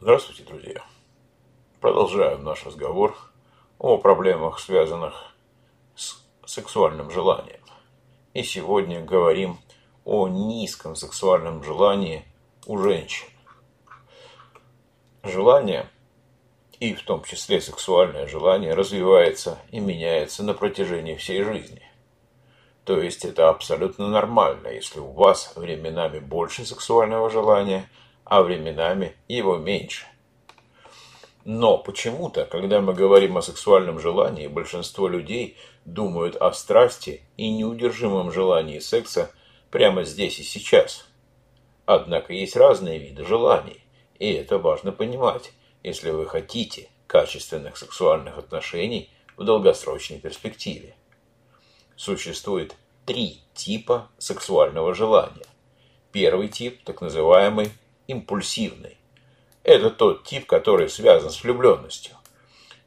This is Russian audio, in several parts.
Здравствуйте, друзья! Продолжаем наш разговор о проблемах, связанных с сексуальным желанием. И сегодня говорим о низком сексуальном желании у женщин. Желание, и в том числе сексуальное желание, развивается и меняется на протяжении всей жизни. То есть это абсолютно нормально, если у вас временами больше сексуального желания – а временами его меньше. Но почему-то, когда мы говорим о сексуальном желании, большинство людей думают о страсти и неудержимом желании секса прямо здесь и сейчас. Однако есть разные виды желаний, и это важно понимать, если вы хотите качественных сексуальных отношений в долгосрочной перспективе. Существует три типа сексуального желания. Первый тип, так называемый импульсивный. Это тот тип, который связан с влюбленностью.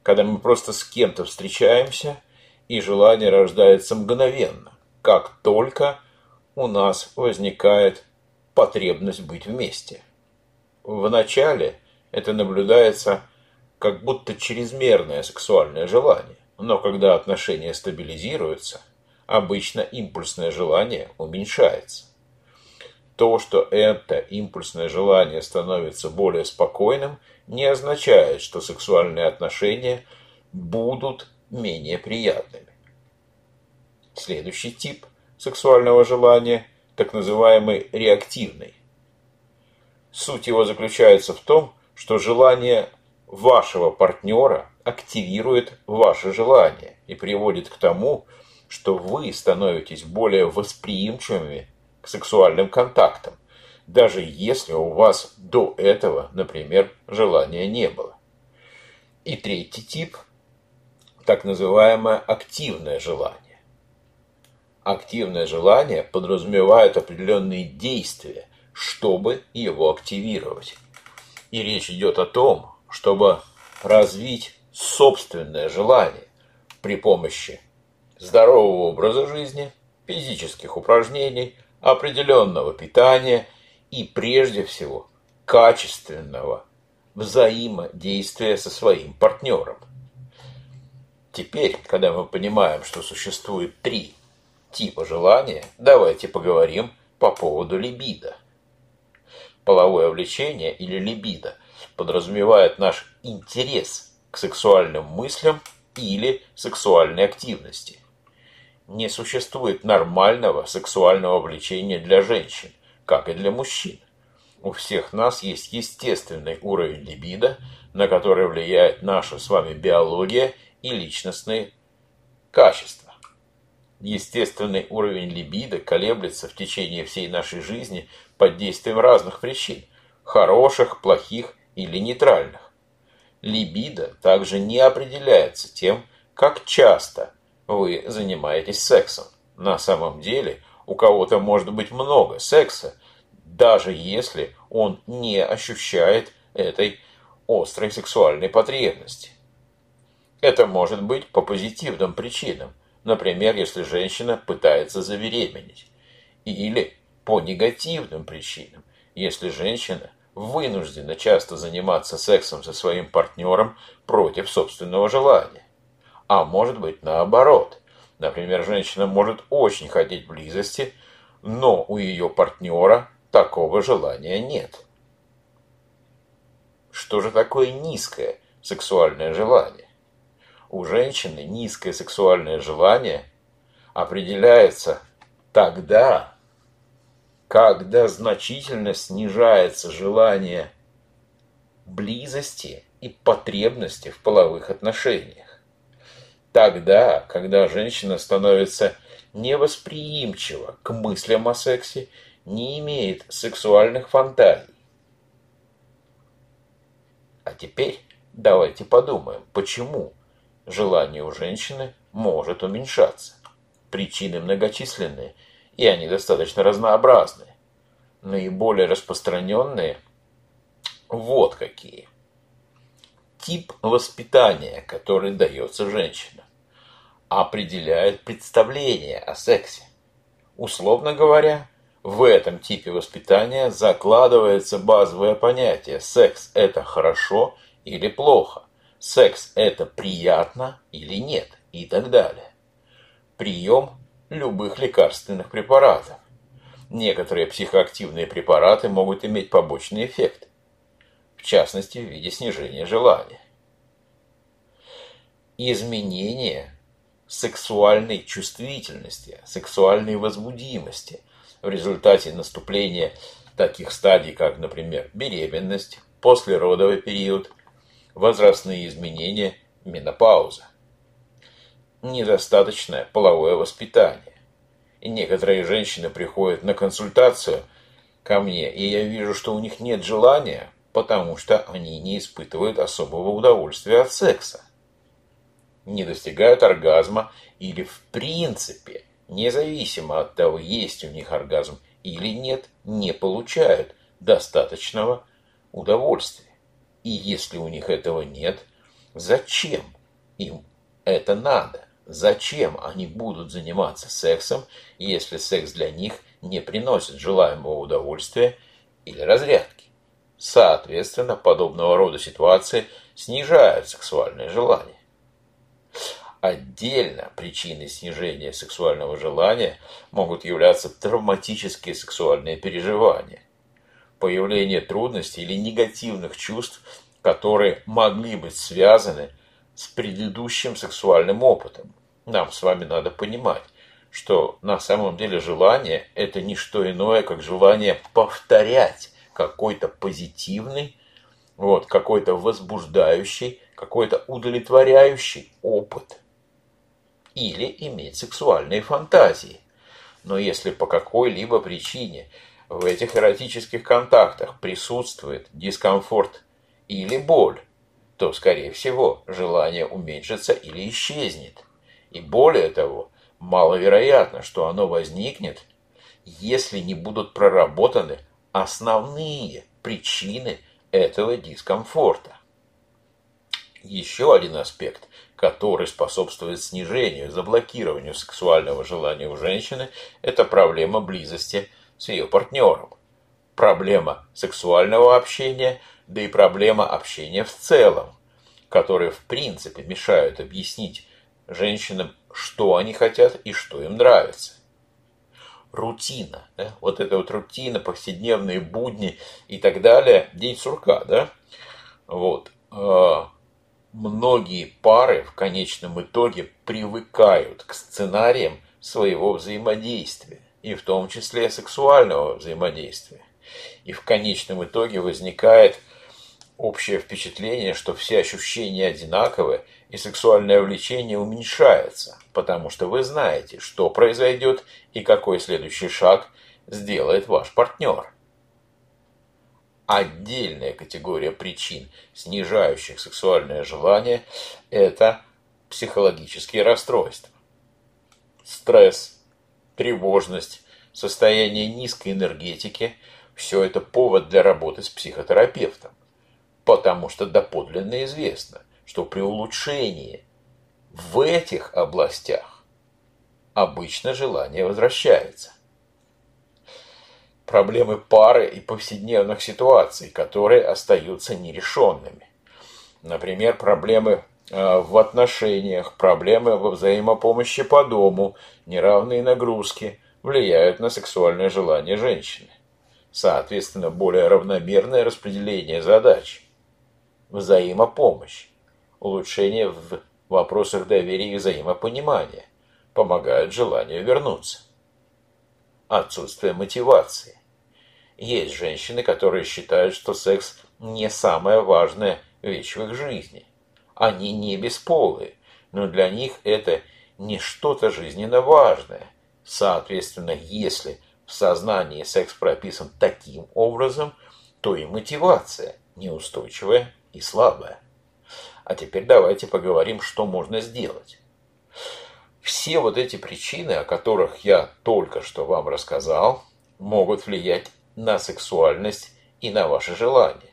Когда мы просто с кем-то встречаемся, и желание рождается мгновенно, как только у нас возникает потребность быть вместе. Вначале это наблюдается как будто чрезмерное сексуальное желание, но когда отношения стабилизируются, обычно импульсное желание уменьшается то, что это импульсное желание становится более спокойным, не означает, что сексуальные отношения будут менее приятными. Следующий тип сексуального желания – так называемый реактивный. Суть его заключается в том, что желание вашего партнера активирует ваше желание и приводит к тому, что вы становитесь более восприимчивыми к сексуальным контактам, даже если у вас до этого, например, желания не было. И третий тип – так называемое активное желание. Активное желание подразумевает определенные действия, чтобы его активировать. И речь идет о том, чтобы развить собственное желание при помощи здорового образа жизни, физических упражнений – определенного питания и, прежде всего, качественного взаимодействия со своим партнером. Теперь, когда мы понимаем, что существует три типа желания, давайте поговорим по поводу либидо. Половое влечение или либидо подразумевает наш интерес к сексуальным мыслям или сексуальной активности не существует нормального сексуального влечения для женщин, как и для мужчин. У всех нас есть естественный уровень либидо, на который влияет наша с вами биология и личностные качества. Естественный уровень либидо колеблется в течение всей нашей жизни под действием разных причин – хороших, плохих или нейтральных. Либидо также не определяется тем, как часто – вы занимаетесь сексом. На самом деле у кого-то может быть много секса, даже если он не ощущает этой острой сексуальной потребности. Это может быть по позитивным причинам, например, если женщина пытается забеременеть, или по негативным причинам, если женщина вынуждена часто заниматься сексом со своим партнером против собственного желания. А может быть наоборот. Например, женщина может очень хотеть близости, но у ее партнера такого желания нет. Что же такое низкое сексуальное желание? У женщины низкое сексуальное желание определяется тогда, когда значительно снижается желание близости и потребности в половых отношениях. Тогда, когда женщина становится невосприимчива к мыслям о сексе, не имеет сексуальных фантазий. А теперь давайте подумаем, почему желание у женщины может уменьшаться. Причины многочисленные, и они достаточно разнообразны. Наиболее распространенные вот какие тип воспитания, который дается женщинам, определяет представление о сексе. Условно говоря, В этом типе воспитания закладывается базовое понятие «секс – это хорошо или плохо», «секс – это приятно или нет» и так далее. Прием любых лекарственных препаратов. Некоторые психоактивные препараты могут иметь побочный эффект, в частности в виде снижения желания. Изменение сексуальной чувствительности, сексуальной возбудимости – в результате наступления таких стадий, как, например, беременность, послеродовый период, возрастные изменения, менопауза. Недостаточное половое воспитание. И некоторые женщины приходят на консультацию ко мне, и я вижу, что у них нет желания, потому что они не испытывают особого удовольствия от секса. Не достигают оргазма или в принципе независимо от того, есть у них оргазм или нет, не получают достаточного удовольствия. И если у них этого нет, зачем им это надо? Зачем они будут заниматься сексом, если секс для них не приносит желаемого удовольствия или разрядки? Соответственно, подобного рода ситуации снижают сексуальное желание. Отдельно причиной снижения сексуального желания могут являться травматические сексуальные переживания, появление трудностей или негативных чувств, которые могли быть связаны с предыдущим сексуальным опытом. Нам с вами надо понимать, что на самом деле желание – это не что иное, как желание повторять какой-то позитивный, вот, какой-то возбуждающий, какой-то удовлетворяющий опыт или иметь сексуальные фантазии. Но если по какой-либо причине в этих эротических контактах присутствует дискомфорт или боль, то, скорее всего, желание уменьшится или исчезнет. И более того, маловероятно, что оно возникнет, если не будут проработаны основные причины этого дискомфорта. Еще один аспект, который способствует снижению, заблокированию сексуального желания у женщины, это проблема близости с ее партнером. Проблема сексуального общения, да и проблема общения в целом, которые в принципе мешают объяснить женщинам, что они хотят и что им нравится. Рутина, да? вот эта вот рутина, повседневные будни и так далее, день сурка, да, вот, а, многие пары в конечном итоге привыкают к сценариям своего взаимодействия, и в том числе сексуального взаимодействия. И в конечном итоге возникает общее впечатление, что все ощущения одинаковые, и сексуальное влечение уменьшается, потому что вы знаете, что произойдет и какой следующий шаг сделает ваш партнер. Отдельная категория причин, снижающих сексуальное желание, это психологические расстройства. Стресс, тревожность, состояние низкой энергетики – все это повод для работы с психотерапевтом. Потому что доподлинно известно, что при улучшении в этих областях обычно желание возвращается проблемы пары и повседневных ситуаций, которые остаются нерешенными. Например, проблемы э, в отношениях, проблемы во взаимопомощи по дому, неравные нагрузки влияют на сексуальное желание женщины. Соответственно, более равномерное распределение задач, взаимопомощь, улучшение в вопросах доверия и взаимопонимания помогают желанию вернуться. Отсутствие мотивации. Есть женщины, которые считают, что секс не самая важная вещь в их жизни. Они не бесполые, но для них это не что-то жизненно важное. Соответственно, если в сознании секс прописан таким образом, то и мотивация неустойчивая и слабая. А теперь давайте поговорим, что можно сделать. Все вот эти причины, о которых я только что вам рассказал, могут влиять на сексуальность и на ваши желания.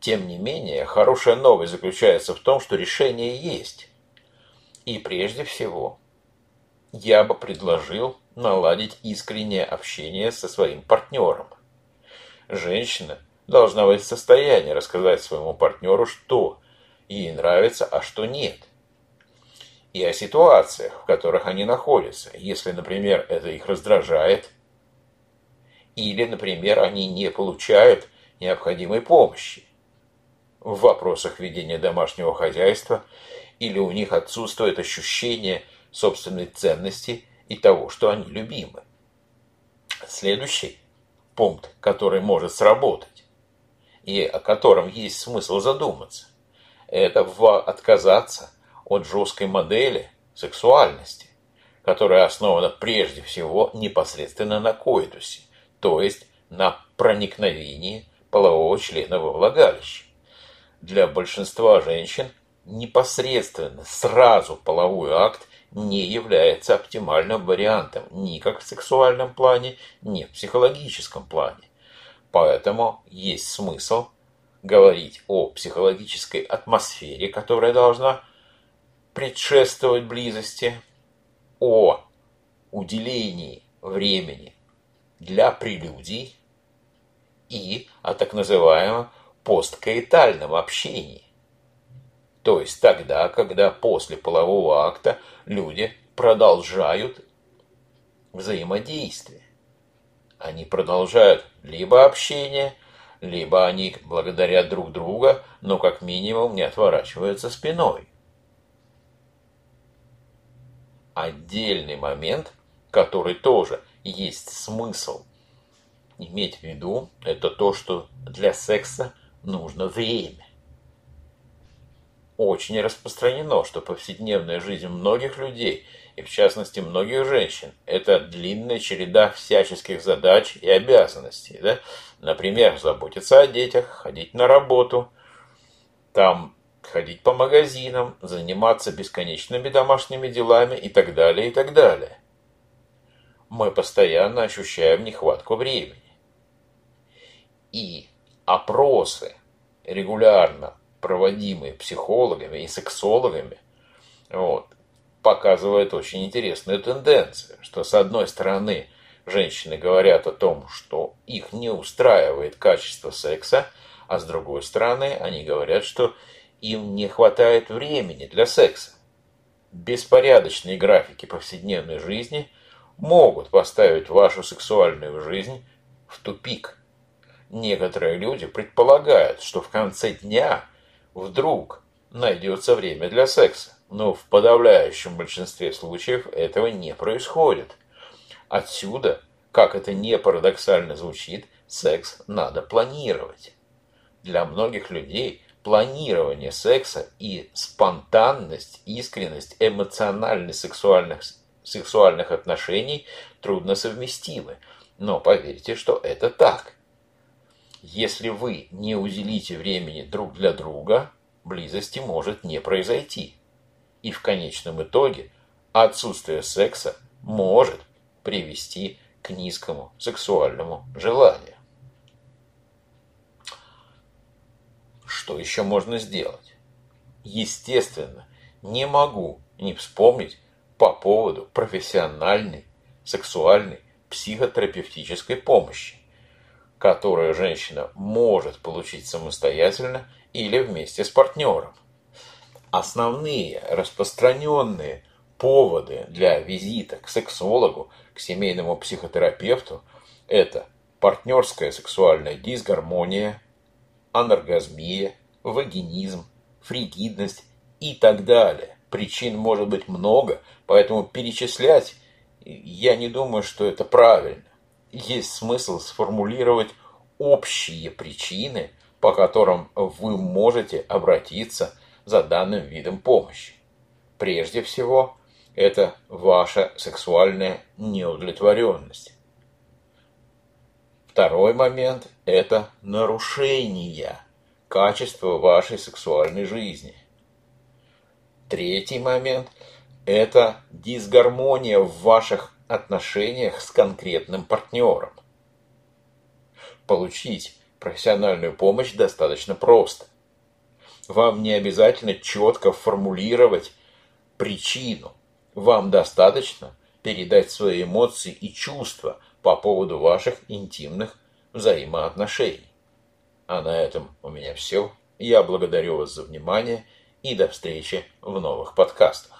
Тем не менее, хорошая новость заключается в том, что решение есть. И прежде всего, я бы предложил наладить искреннее общение со своим партнером. Женщина должна быть в состоянии рассказать своему партнеру, что ей нравится, а что нет. И о ситуациях, в которых они находятся, если, например, это их раздражает, или, например, они не получают необходимой помощи в вопросах ведения домашнего хозяйства, или у них отсутствует ощущение собственной ценности и того, что они любимы. Следующий пункт, который может сработать, и о котором есть смысл задуматься, это отказаться от жесткой модели сексуальности, которая основана прежде всего непосредственно на коитусе, то есть на проникновении полового члена во влагалище. Для большинства женщин непосредственно сразу половой акт не является оптимальным вариантом ни как в сексуальном плане, ни в психологическом плане. Поэтому есть смысл говорить о психологической атмосфере, которая должна предшествовать близости, о уделении времени для прелюдий и о так называемом посткаитальном общении. То есть тогда, когда после полового акта люди продолжают взаимодействие. Они продолжают либо общение, либо они благодарят друг друга, но как минимум не отворачиваются спиной. Отдельный момент, который тоже есть смысл иметь в виду, это то, что для секса нужно время очень распространено, что повседневная жизнь многих людей, и в частности многих женщин, это длинная череда всяческих задач и обязанностей. Да? Например, заботиться о детях, ходить на работу, там ходить по магазинам, заниматься бесконечными домашними делами и так далее, и так далее. Мы постоянно ощущаем нехватку времени. И опросы регулярно проводимые психологами и сексологами, вот, показывает очень интересную тенденцию, что с одной стороны женщины говорят о том, что их не устраивает качество секса, а с другой стороны они говорят, что им не хватает времени для секса. Беспорядочные графики повседневной жизни могут поставить вашу сексуальную жизнь в тупик. Некоторые люди предполагают, что в конце дня вдруг найдется время для секса. Но в подавляющем большинстве случаев этого не происходит. Отсюда, как это не парадоксально звучит, секс надо планировать. Для многих людей планирование секса и спонтанность, искренность, эмоциональность сексуальных, сексуальных отношений трудно совместимы. Но поверьте, что это так. Если вы не уделите времени друг для друга, близости может не произойти. И в конечном итоге отсутствие секса может привести к низкому сексуальному желанию. Что еще можно сделать? Естественно, не могу не вспомнить по поводу профессиональной сексуальной психотерапевтической помощи которую женщина может получить самостоятельно или вместе с партнером. Основные распространенные поводы для визита к сексологу, к семейному психотерапевту – это партнерская сексуальная дисгармония, аноргазмия, вагинизм, фригидность и так далее. Причин может быть много, поэтому перечислять я не думаю, что это правильно есть смысл сформулировать общие причины, по которым вы можете обратиться за данным видом помощи. Прежде всего, это ваша сексуальная неудовлетворенность. Второй момент – это нарушение качества вашей сексуальной жизни. Третий момент – это дисгармония в ваших отношениях с конкретным партнером. Получить профессиональную помощь достаточно просто. Вам не обязательно четко формулировать причину. Вам достаточно передать свои эмоции и чувства по поводу ваших интимных взаимоотношений. А на этом у меня все. Я благодарю вас за внимание и до встречи в новых подкастах.